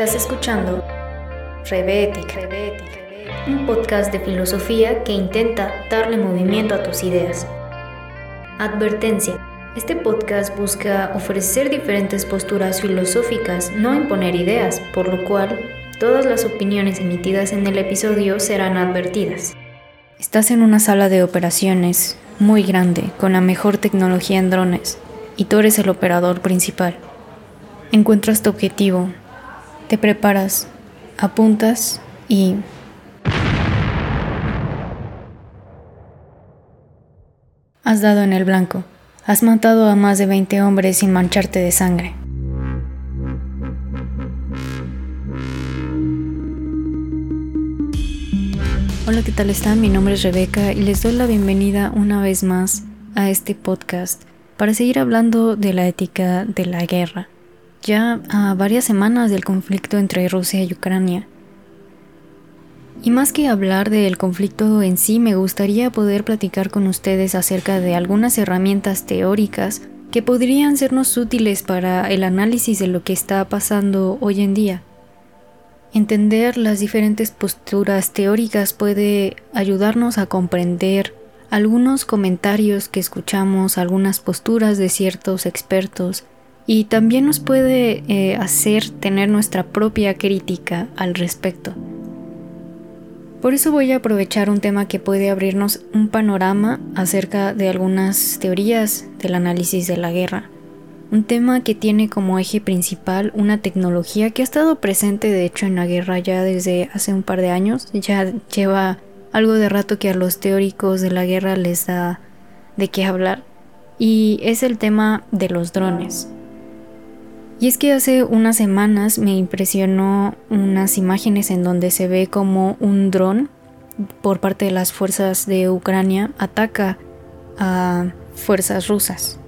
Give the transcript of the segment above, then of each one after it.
Estás escuchando Rebetic, un podcast de filosofía que intenta darle movimiento a tus ideas. Advertencia. Este podcast busca ofrecer diferentes posturas filosóficas, no imponer ideas, por lo cual todas las opiniones emitidas en el episodio serán advertidas. Estás en una sala de operaciones muy grande, con la mejor tecnología en drones, y tú eres el operador principal. Encuentras tu objetivo, te preparas, apuntas y... Has dado en el blanco. Has matado a más de 20 hombres sin mancharte de sangre. Hola, ¿qué tal están? Mi nombre es Rebeca y les doy la bienvenida una vez más a este podcast para seguir hablando de la ética de la guerra ya a varias semanas del conflicto entre Rusia y Ucrania. Y más que hablar del conflicto en sí, me gustaría poder platicar con ustedes acerca de algunas herramientas teóricas que podrían sernos útiles para el análisis de lo que está pasando hoy en día. Entender las diferentes posturas teóricas puede ayudarnos a comprender algunos comentarios que escuchamos, algunas posturas de ciertos expertos, y también nos puede eh, hacer tener nuestra propia crítica al respecto. Por eso voy a aprovechar un tema que puede abrirnos un panorama acerca de algunas teorías del análisis de la guerra. Un tema que tiene como eje principal una tecnología que ha estado presente de hecho en la guerra ya desde hace un par de años, ya lleva algo de rato que a los teóricos de la guerra les da de qué hablar, y es el tema de los drones. Y es que hace unas semanas me impresionó unas imágenes en donde se ve como un dron por parte de las fuerzas de Ucrania ataca a fuerzas rusas.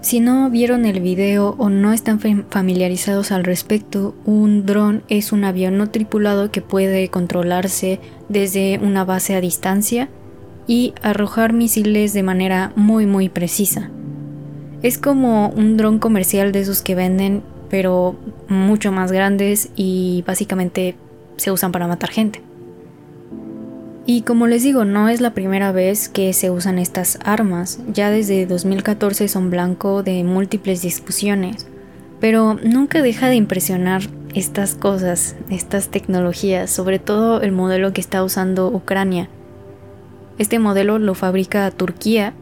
Si no vieron el video o no están familiarizados al respecto, un dron es un avión no tripulado que puede controlarse desde una base a distancia y arrojar misiles de manera muy muy precisa. Es como un dron comercial de esos que venden, pero mucho más grandes y básicamente se usan para matar gente. Y como les digo, no es la primera vez que se usan estas armas, ya desde 2014 son blanco de múltiples discusiones, pero nunca deja de impresionar estas cosas, estas tecnologías, sobre todo el modelo que está usando Ucrania. Este modelo lo fabrica Turquía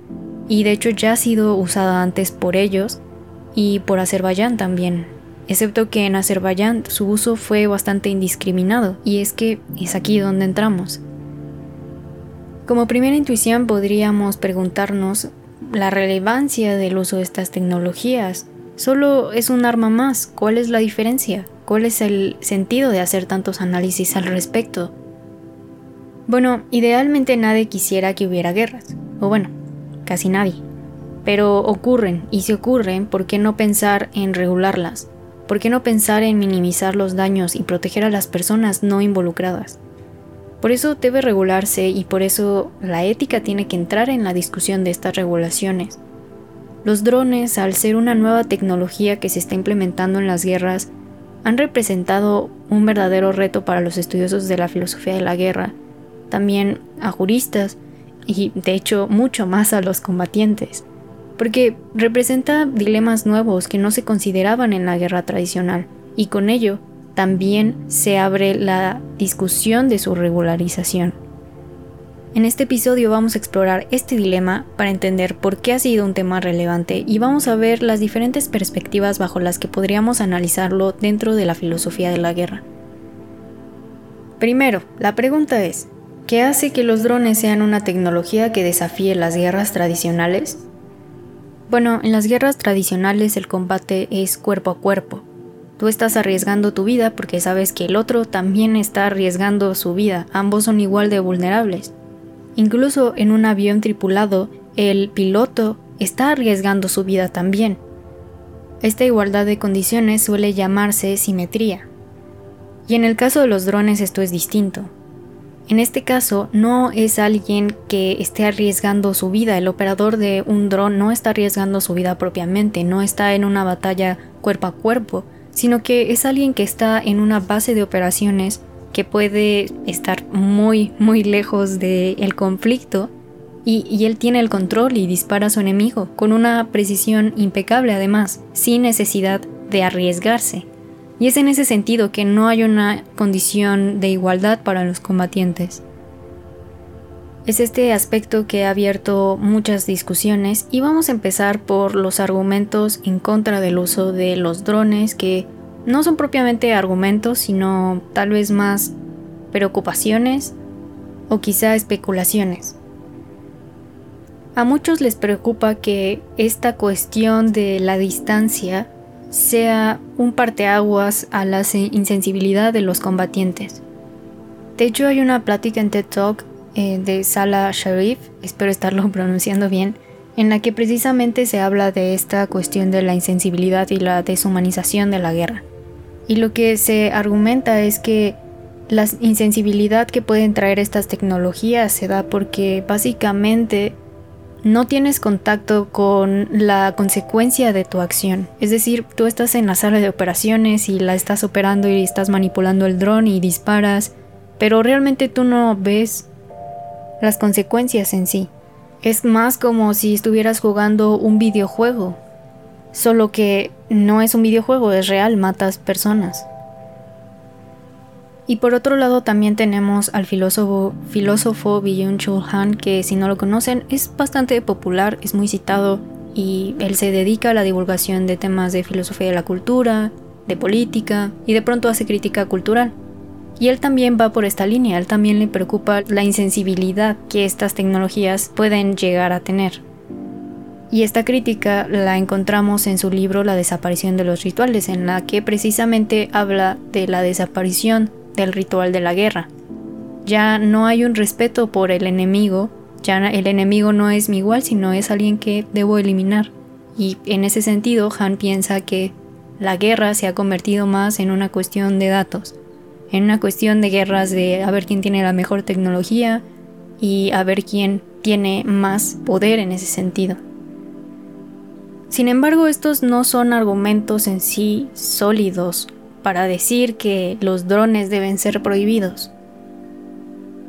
y de hecho ya ha sido usada antes por ellos y por Azerbaiyán también, excepto que en Azerbaiyán su uso fue bastante indiscriminado y es que es aquí donde entramos. Como primera intuición podríamos preguntarnos la relevancia del uso de estas tecnologías. Solo es un arma más, ¿cuál es la diferencia? ¿Cuál es el sentido de hacer tantos análisis al respecto? Bueno, idealmente nadie quisiera que hubiera guerras, o bueno, casi nadie. Pero ocurren, y si ocurren, ¿por qué no pensar en regularlas? ¿Por qué no pensar en minimizar los daños y proteger a las personas no involucradas? Por eso debe regularse y por eso la ética tiene que entrar en la discusión de estas regulaciones. Los drones, al ser una nueva tecnología que se está implementando en las guerras, han representado un verdadero reto para los estudiosos de la filosofía de la guerra, también a juristas, y de hecho mucho más a los combatientes, porque representa dilemas nuevos que no se consideraban en la guerra tradicional, y con ello también se abre la discusión de su regularización. En este episodio vamos a explorar este dilema para entender por qué ha sido un tema relevante y vamos a ver las diferentes perspectivas bajo las que podríamos analizarlo dentro de la filosofía de la guerra. Primero, la pregunta es, ¿Qué hace que los drones sean una tecnología que desafíe las guerras tradicionales? Bueno, en las guerras tradicionales el combate es cuerpo a cuerpo. Tú estás arriesgando tu vida porque sabes que el otro también está arriesgando su vida, ambos son igual de vulnerables. Incluso en un avión tripulado, el piloto está arriesgando su vida también. Esta igualdad de condiciones suele llamarse simetría. Y en el caso de los drones esto es distinto. En este caso, no es alguien que esté arriesgando su vida. El operador de un dron no está arriesgando su vida propiamente, no está en una batalla cuerpo a cuerpo, sino que es alguien que está en una base de operaciones que puede estar muy, muy lejos del conflicto y, él tiene el control y dispara a su enemigo con una precisión impecable además, sin necesidad de arriesgarse. Y es en ese sentido que no hay una condición de igualdad para los combatientes. Es este aspecto que ha abierto muchas discusiones y vamos a empezar por los argumentos en contra del uso de los drones que no son propiamente argumentos, sino tal vez más preocupaciones o quizá especulaciones. A muchos les preocupa que esta cuestión de la distancia sea un parteaguas a la insensibilidad de los combatientes. De hecho, hay una plática en TED Talk eh, de Salah Sharif, espero estarlo pronunciando bien, en la que precisamente se habla de esta cuestión de la insensibilidad y la deshumanización de la guerra. Y lo que se argumenta es que la insensibilidad que pueden traer estas tecnologías se da porque básicamente no tienes contacto con la consecuencia de tu acción. Es decir, tú estás en la sala de operaciones y la estás operando y estás manipulando el dron y disparas, pero realmente tú no ves las consecuencias en sí. Es más como si estuvieras jugando un videojuego, solo que no es un videojuego, es real, matas personas. Y por otro lado también tenemos al filósofo, filósofo Byung-Chul Han, que si no lo conocen es bastante popular, es muy citado y él se dedica a la divulgación de temas de filosofía de la cultura, de política y de pronto hace crítica cultural. Y él también va por esta línea, él también le preocupa la insensibilidad que estas tecnologías pueden llegar a tener. Y esta crítica la encontramos en su libro La desaparición de los rituales, en la que precisamente habla de la desaparición del ritual de la guerra. Ya no hay un respeto por el enemigo, ya el enemigo no es mi igual, sino es alguien que debo eliminar. Y en ese sentido, Han piensa que la guerra se ha convertido más en una cuestión de datos, en una cuestión de guerras de a ver quién tiene la mejor tecnología y a ver quién tiene más poder en ese sentido. Sin embargo, estos no son argumentos en sí sólidos para decir que los drones deben ser prohibidos.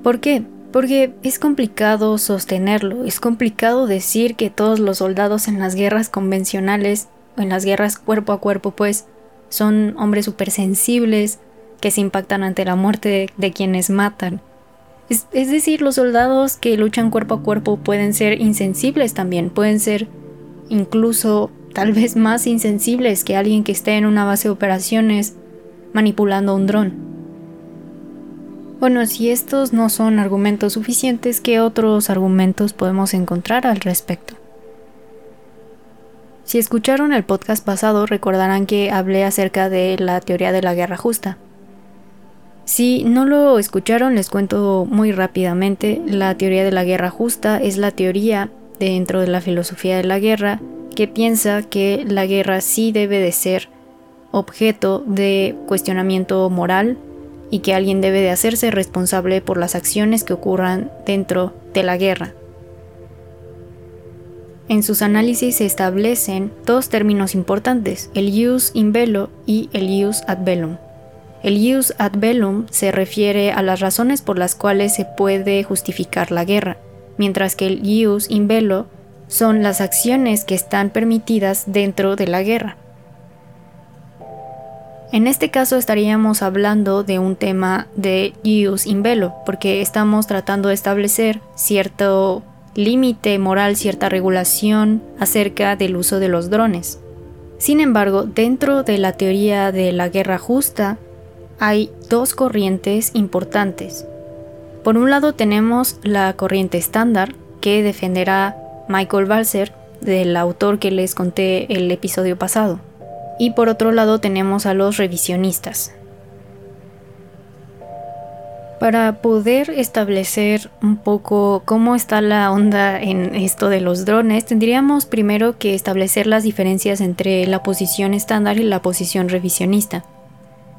¿Por qué? Porque es complicado sostenerlo, es complicado decir que todos los soldados en las guerras convencionales o en las guerras cuerpo a cuerpo pues son hombres supersensibles, que se impactan ante la muerte de, quienes matan. Es, es, decir, los soldados que luchan cuerpo a cuerpo pueden ser insensibles también, pueden ser incluso tal vez más insensibles que alguien que esté en una base de operaciones manipulando un dron. Bueno, si estos no son argumentos suficientes, ¿qué otros argumentos podemos encontrar al respecto? Si escucharon el podcast pasado, recordarán que hablé acerca de la teoría de la guerra justa. Si no lo escucharon, les cuento muy rápidamente. La teoría de la guerra justa es la teoría dentro de la filosofía de la guerra que piensa que la guerra sí debe de ser objeto de cuestionamiento moral y que alguien debe de hacerse responsable por las acciones que ocurran dentro de la guerra. En sus análisis se establecen dos términos importantes, el ius in bello y el ius ad bellum. El ius ad bellum se refiere a las razones por las cuales se puede justificar la guerra, mientras que el ius in bello son las acciones que están permitidas dentro de la guerra. En este caso estaríamos hablando de un tema de ius in bello, porque estamos tratando de establecer cierto límite moral, cierta regulación acerca del uso de los drones. Sin embargo, dentro de la teoría de la guerra justa, hay dos corrientes importantes. Por un lado tenemos la corriente estándar que defenderá Michael Balser, del autor que les conté el episodio pasado. Y por otro lado tenemos a los revisionistas. Para poder establecer un poco cómo está la onda en esto de los drones, tendríamos primero que establecer las diferencias entre la posición estándar y la posición revisionista.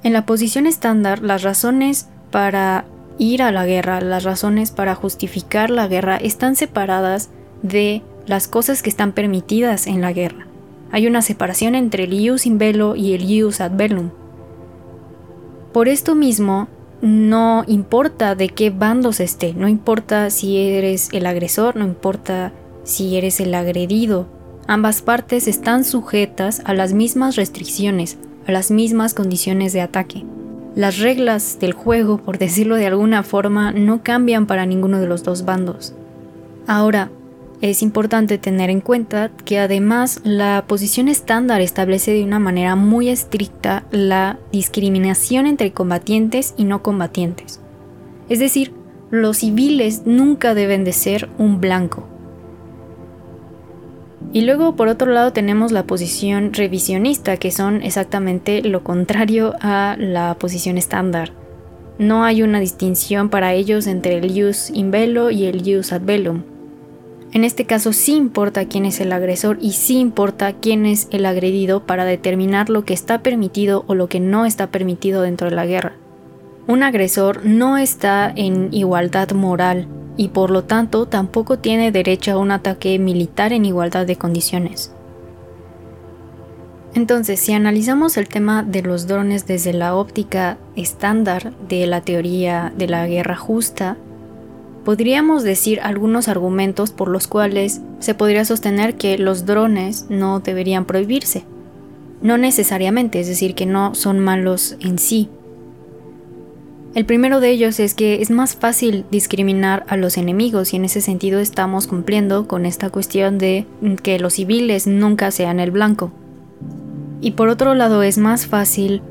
En la posición estándar, las razones para ir a la guerra, las razones para justificar la guerra están separadas de las cosas que están permitidas en la guerra. Hay una separación entre el ius in bello y el ius ad bellum. Por esto mismo, no importa de qué bandos esté, no importa si eres el agresor, no importa si eres el agredido, ambas partes están sujetas a las mismas restricciones, a las mismas condiciones de ataque. Las reglas del juego, por decirlo de alguna forma, no cambian para ninguno de los dos bandos. Ahora, es importante tener en cuenta que además la posición estándar establece de una manera muy estricta la discriminación entre combatientes y no combatientes. Es decir, los civiles nunca deben de ser un blanco. Y luego por otro lado tenemos la posición revisionista, que son exactamente lo contrario a la posición estándar. No hay una distinción para ellos entre el ius in bello y el ius ad bellum. En este caso sí importa quién es el agresor y sí importa quién es el agredido para determinar lo que está permitido o lo que no está permitido dentro de la guerra. Un agresor no está en igualdad moral y por lo tanto tampoco tiene derecho a un ataque militar en igualdad de condiciones. Entonces, si analizamos el tema de los drones desde la óptica estándar de la teoría de la guerra justa, podríamos decir algunos argumentos por los cuales se podría sostener que los drones no deberían prohibirse. No necesariamente, es decir, que no son malos en sí, el primero de ellos es que es más fácil discriminar a los enemigos y en ese sentido estamos cumpliendo con esta cuestión de que los civiles nunca sean el blanco. Y por otro lado es más fácil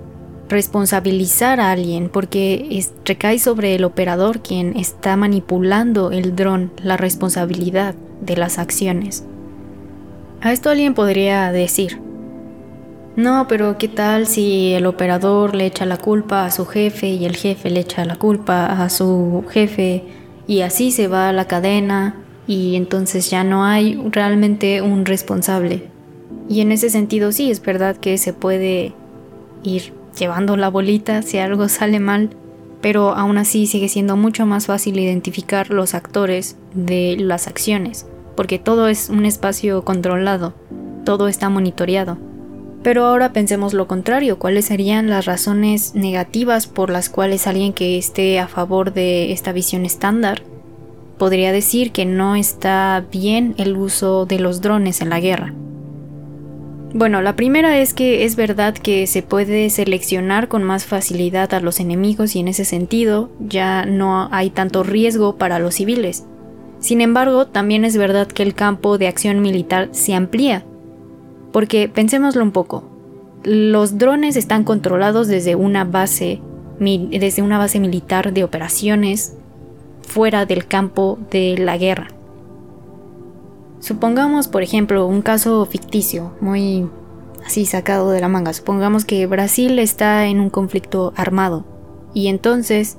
responsabilizar a alguien porque recae sobre el operador quien está manipulando el dron la responsabilidad de las acciones. A esto alguien podría decir, no, pero ¿qué tal si el operador le echa la culpa a su jefe y el jefe le echa la culpa a su jefe y así se va la cadena y entonces ya no hay realmente un responsable? Y en ese sentido sí, es verdad que se puede ir llevando la bolita si algo sale mal, pero aún así sigue siendo mucho más fácil identificar los actores de las acciones, porque todo es un espacio controlado, todo está monitoreado. Pero ahora pensemos lo contrario, ¿cuáles serían las razones negativas por las cuales alguien que esté a favor de esta visión estándar podría decir que no está bien el uso de los drones en la guerra? Bueno, la primera es que es verdad que se puede seleccionar con más facilidad a los enemigos y en ese sentido ya no hay tanto riesgo para los civiles. Sin embargo, también es verdad que el campo de acción militar se amplía porque pensémoslo un poco. Los drones están controlados desde una base, desde una base militar de operaciones fuera del campo de la guerra. Supongamos, por ejemplo, un caso ficticio, muy así sacado de la manga. Supongamos que Brasil está en un conflicto armado y entonces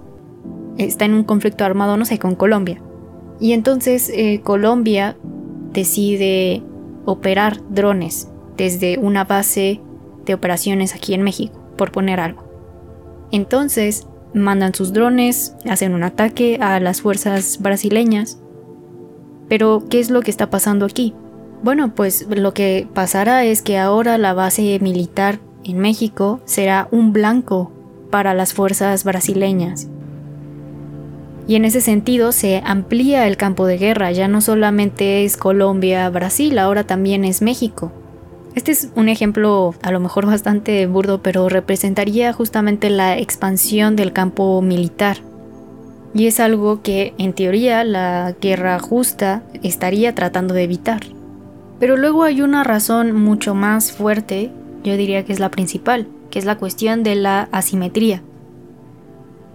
está en un conflicto armado, no sé, con Colombia. Y entonces eh, Colombia decide operar drones desde una base de operaciones aquí en México, por poner algo. Entonces, mandan sus drones, hacen un ataque a las fuerzas brasileñas. Pero, ¿qué es lo que está pasando aquí? Bueno, pues lo que pasará es que ahora la base militar en México será un blanco para las fuerzas brasileñas. Y en ese sentido se amplía el campo de guerra, ya no solamente es Colombia, Brasil, ahora también es México. Este es un ejemplo a lo mejor bastante burdo, pero representaría justamente la expansión del campo militar. Y es algo que en teoría la guerra justa estaría tratando de evitar. Pero luego hay una razón mucho más fuerte, yo diría que es la principal, que es la cuestión de la asimetría.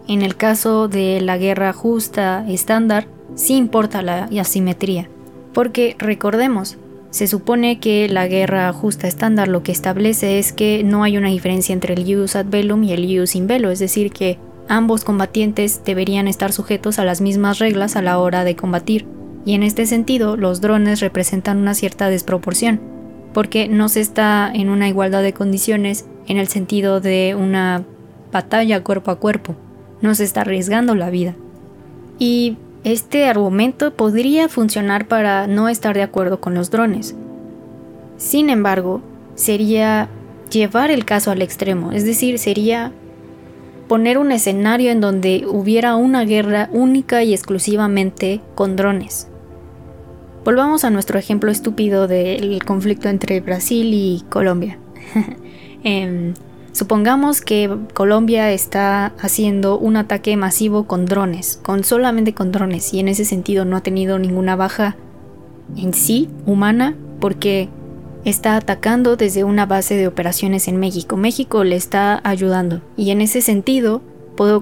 En el caso de la guerra justa estándar, sí importa la asimetría, porque recordemos, se supone que la guerra justa estándar lo que establece es que no hay una diferencia entre el ius ad bellum y el ius in bello, es decir, que ambos combatientes deberían estar sujetos a las mismas reglas a la hora de combatir. Y en este sentido, los drones representan una cierta desproporción, porque no se está en una igualdad de condiciones en el sentido de una batalla cuerpo a cuerpo, no se está arriesgando la vida. Y este argumento podría funcionar para no estar de acuerdo con los drones. Sin embargo, sería llevar el caso al extremo, es decir, sería poner un escenario en donde hubiera una guerra única y exclusivamente con drones. Volvamos a nuestro ejemplo estúpido del conflicto entre Brasil y Colombia. Em, supongamos que Colombia está haciendo un ataque masivo con drones, con solamente con drones, y en ese sentido no ha tenido ninguna baja en sí humana porque está atacando desde una base de operaciones en México. México le está ayudando y en ese sentido,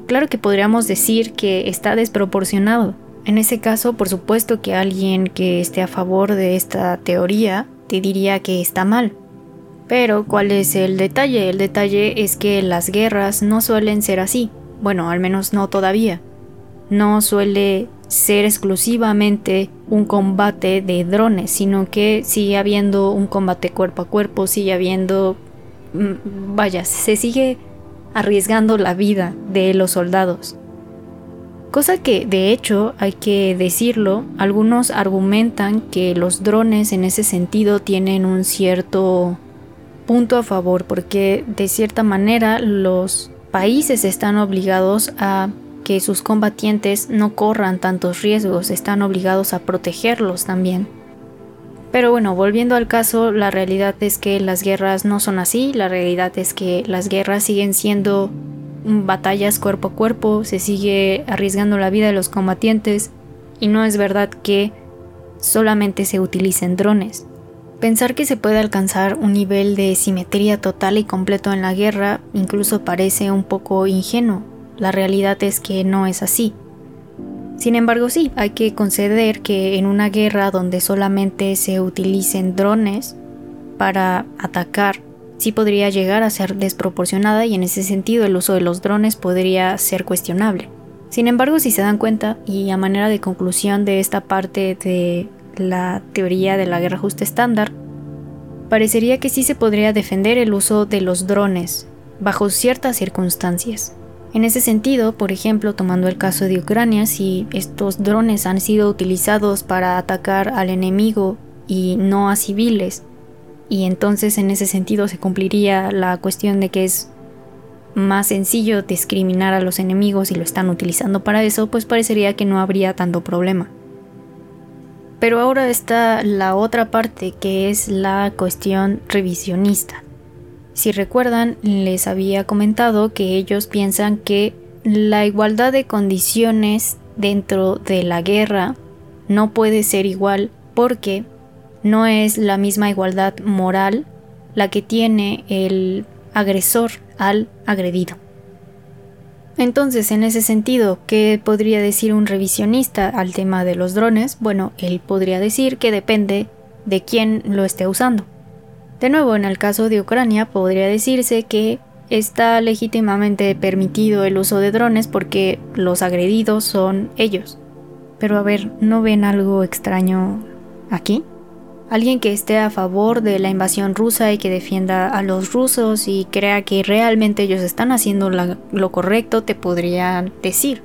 claro que podríamos decir que está desproporcionado. En ese caso, por supuesto que alguien que esté a favor de esta teoría te diría que está mal. Pero, ¿cuál es el detalle? El detalle es que las guerras no suelen ser así. Bueno, al menos no todavía. No suele ser exclusivamente un combate de drones, sino que sigue habiendo un combate cuerpo a cuerpo, sigue habiendo, mm, vaya, se sigue arriesgando la vida de los soldados. Cosa que, de hecho, hay que decirlo, algunos argumentan que los drones en ese sentido tienen un cierto punto a favor, porque de cierta manera los países están obligados a que sus combatientes no corran tantos riesgos, están obligados a protegerlos también. Pero bueno, volviendo al caso, la realidad es que las guerras no son así, la realidad es que las guerras siguen siendo batallas cuerpo a cuerpo, se sigue arriesgando la vida de los combatientes y no es verdad que solamente se utilicen drones. Pensar que se puede alcanzar un nivel de simetría total y completo en la guerra incluso parece un poco ingenuo, la realidad es que no es así. Sin embargo, sí, hay que conceder que en una guerra donde solamente se utilicen drones para atacar, sí podría llegar a ser desproporcionada y en ese sentido el uso de los drones podría ser cuestionable. Sin embargo, si se dan cuenta, y a manera de conclusión de esta parte de la teoría de la guerra justa estándar, parecería que sí se podría defender el uso de los drones bajo ciertas circunstancias. En ese sentido, por ejemplo, tomando el caso de Ucrania, si estos drones han sido utilizados para atacar al enemigo y no a civiles, y entonces en ese sentido se cumpliría la cuestión de que es más sencillo discriminar a los enemigos y lo están utilizando para eso, pues parecería que no habría tanto problema. Pero ahora está la otra parte que es la cuestión revisionista. Si recuerdan, les había comentado que ellos piensan que la igualdad de condiciones dentro de la guerra no puede ser igual porque no es la misma igualdad moral la que tiene el agresor al agredido. Entonces, en ese sentido, ¿qué podría decir un revisionista al tema de los drones? Bueno, él podría decir que depende de quién lo esté usando. De nuevo, en el caso de Ucrania podría decirse que está legítimamente permitido el uso de drones porque los agredidos son ellos. Pero a ver, ¿no ven algo extraño aquí? Alguien que esté a favor de la invasión rusa y que defienda a los rusos y crea que realmente ellos están haciendo lo correcto te podría decir,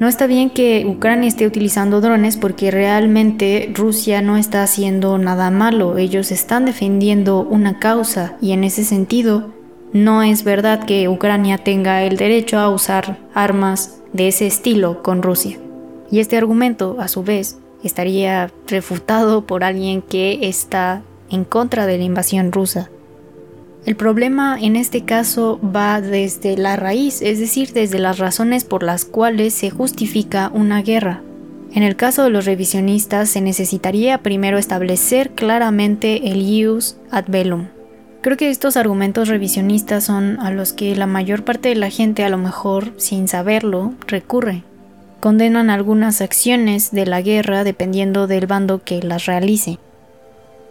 no está bien que Ucrania esté utilizando drones porque realmente Rusia no está haciendo nada malo, ellos están defendiendo una causa y en ese sentido no es verdad que Ucrania tenga el derecho a usar armas de ese estilo con Rusia. Y este argumento, a su vez, estaría refutado por alguien que está en contra de la invasión rusa. El problema en este caso va desde la raíz, es decir, desde las razones por las cuales se justifica una guerra. En el caso de los revisionistas se necesitaría primero establecer claramente el ius ad bellum. Creo que estos argumentos revisionistas son a los que la mayor parte de la gente a lo mejor, sin saberlo, recurre. Condenan algunas acciones de la guerra dependiendo del bando que las realice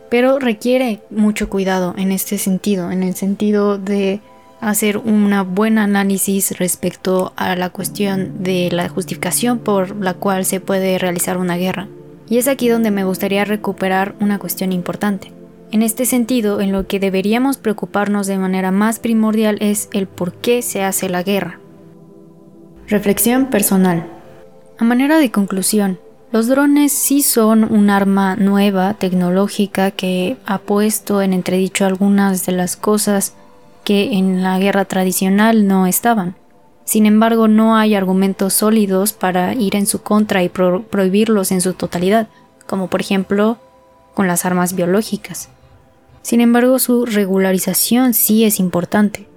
pero requiere mucho cuidado en este sentido, en el sentido de hacer un buen análisis respecto a la cuestión de la justificación por la cual se puede realizar una guerra. Y es aquí donde me gustaría recuperar una cuestión importante. En este sentido, en lo que deberíamos preocuparnos de manera más primordial es el por qué se hace la guerra. Reflexión personal. A manera de conclusión, Los drones sí son un arma nueva, tecnológica, que ha puesto en entredicho algunas de las cosas que en la guerra tradicional no estaban. Sin embargo, no hay argumentos sólidos para ir en su contra y prohibirlos en su totalidad, como por ejemplo con las armas biológicas. Sin embargo, su regularización sí es importante.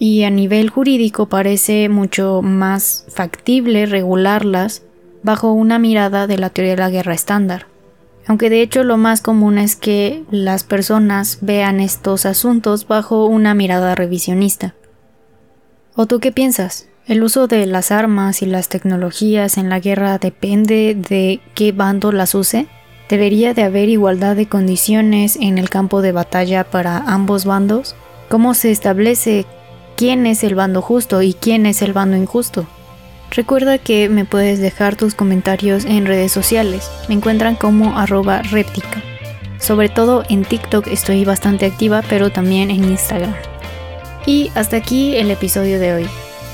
Y a nivel jurídico parece mucho más factible regularlas bajo una mirada de la teoría de la guerra estándar. Aunque de hecho lo más común es que las personas vean estos asuntos bajo una mirada revisionista. ¿O tú qué piensas? ¿El uso de las armas y las tecnologías en la guerra depende de qué bando las use? ¿Debería de haber igualdad de condiciones en el campo de batalla para ambos bandos? ¿Cómo se establece quién es el bando justo y quién es el bando injusto? Recuerda que me puedes dejar tus comentarios en redes sociales. Me encuentran como arroba reptica. Sobre todo en TikTok estoy bastante activa, pero también en Instagram. Y hasta aquí el episodio de hoy.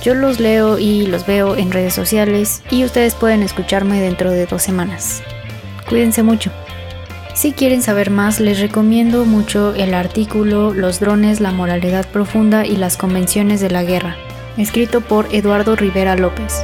Yo los leo y los veo en redes sociales y ustedes pueden escucharme dentro de dos semanas. Cuídense mucho. Si quieren saber más, les recomiendo mucho el artículo Los drones, la moralidad profunda y las convenciones de la guerra, escrito por Eduardo Rivera López.